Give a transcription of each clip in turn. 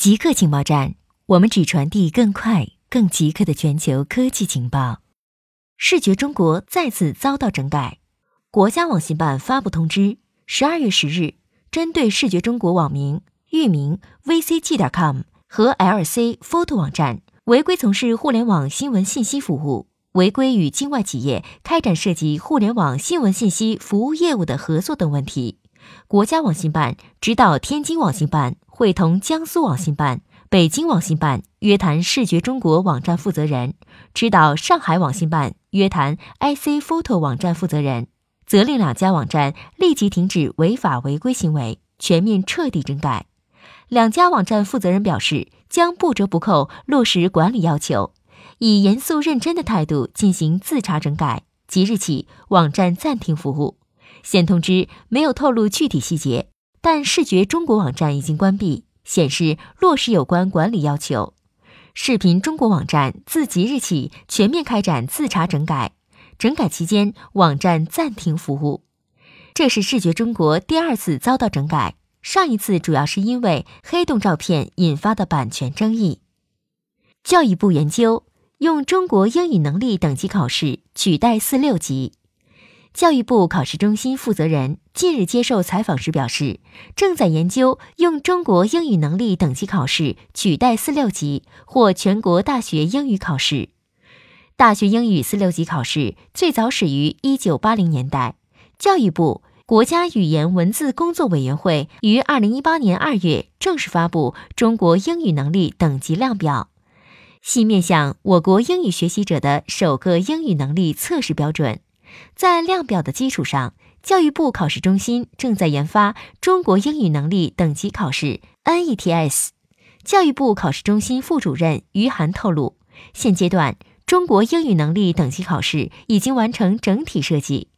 极客情报站，我们只传递更快、更极客的全球科技情报。视觉中国再次遭到整改，国家网信办发布通知：十二月十日，针对视觉中国网名、域名 vcg.com 和 lc photo 网站违规从事互联网新闻信息服务，违规与境外企业开展涉及互联网新闻信息服务业务的合作等问题，国家网信办指导天津网信办。会同江苏网信办、北京网信办约谈视觉中国网站负责人，指导上海网信办约谈 IC Photo 网站负责人，责令两家网站立即停止违法违规行为，全面彻底整改。两家网站负责人表示，将不折不扣落实管理要求，以严肃认真的态度进行自查整改。即日起，网站暂停服务。现通知没有透露具体细节。但视觉中国网站已经关闭，显示落实有关管理要求。视频中国网站自即日起全面开展自查整改，整改期间网站暂停服务。这是视觉中国第二次遭到整改，上一次主要是因为黑洞照片引发的版权争议。教育部研究用中国英语能力等级考试取代四六级。教育部考试中心负责人近日接受采访时表示，正在研究用中国英语能力等级考试取代四六级或全国大学英语考试。大学英语四六级考试最早始于一九八零年代，教育部国家语言文字工作委员会于二零一八年二月正式发布中国英语能力等级量表，系面向我国英语学习者的首个英语能力测试标准。在量表的基础上，教育部考试中心正在研发中国英语能力等级考试 （NETS）。教育部考试中心副主任于涵透露，现阶段中国英语能力等级考试已经完成整体设计，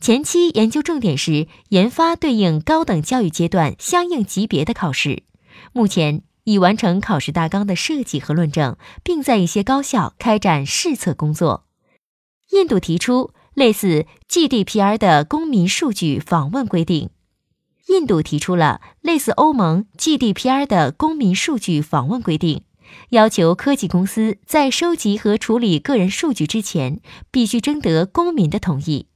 前期研究重点是研发对应高等教育阶段相应级别的考试。目前已完成考试大纲的设计和论证，并在一些高校开展试测工作。印度提出。类似 GDPR 的公民数据访问规定，印度提出了类似欧盟 GDPR 的公民数据访问规定，要求科技公司在收集和处理个人数据之前，必须征得公民的同意。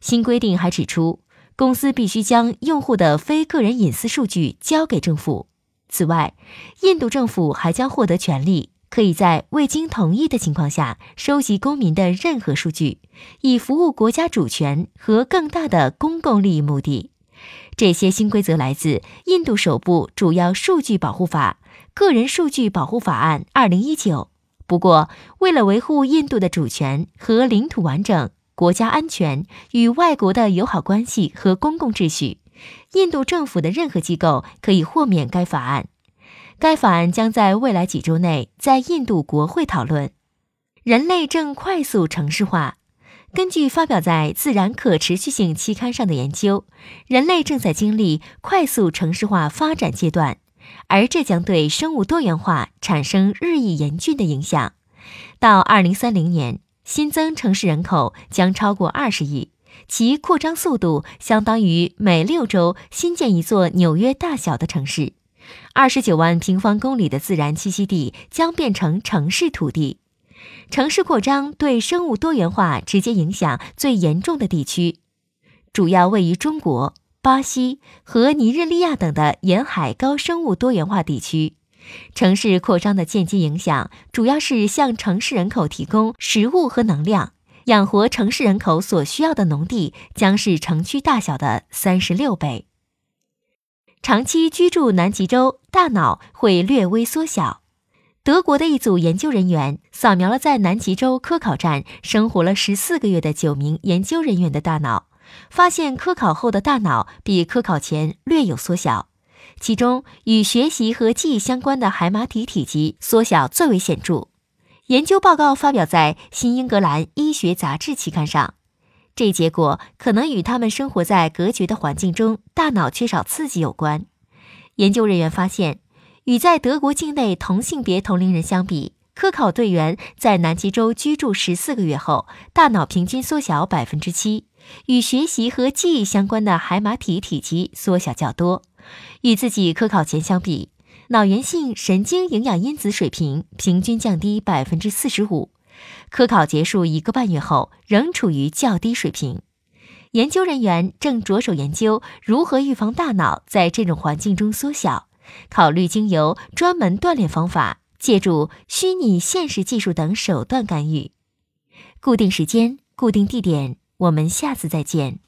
新规定还指出，公司必须将用户的非个人隐私数据交给政府。此外，印度政府还将获得权利。可以在未经同意的情况下收集公民的任何数据，以服务国家主权和更大的公共利益目的。这些新规则来自印度首部主要数据保护法《个人数据保护法案》二零一九。不过，为了维护印度的主权和领土完整、国家安全与外国的友好关系和公共秩序，印度政府的任何机构可以豁免该法案。该法案将在未来几周内在印度国会讨论。人类正快速城市化。根据发表在《自然可持续性》期刊上的研究，人类正在经历快速城市化发展阶段，而这将对生物多元化产生日益严峻的影响。到2030年，新增城市人口将超过20亿，其扩张速度相当于每六周新建一座纽约大小的城市。二十九万平方公里的自然栖息地将变成城市土地，城市扩张对生物多元化直接影响最严重的地区，主要位于中国、巴西和尼日利亚等的沿海高生物多元化地区。城市扩张的间接影响主要是向城市人口提供食物和能量，养活城市人口所需要的农地将是城区大小的三十六倍。长期居住南极洲，大脑会略微缩小。德国的一组研究人员扫描了在南极洲科考站生活了十四个月的九名研究人员的大脑，发现科考后的大脑比科考前略有缩小，其中与学习和记忆相关的海马体体积缩小最为显著。研究报告发表在《新英格兰医学杂志》期刊上。这结果可能与他们生活在隔绝的环境中，大脑缺少刺激有关。研究人员发现，与在德国境内同性别同龄人相比，科考队员在南极洲居住十四个月后，大脑平均缩小百分之七，与学习和记忆相关的海马体体积缩小较多。与自己科考前相比，脑源性神经营养因子水平平均降低百分之四十五。科考结束一个半月后，仍处于较低水平。研究人员正着手研究如何预防大脑在这种环境中缩小，考虑经由专门锻炼方法、借助虚拟现实技术等手段干预。固定时间，固定地点，我们下次再见。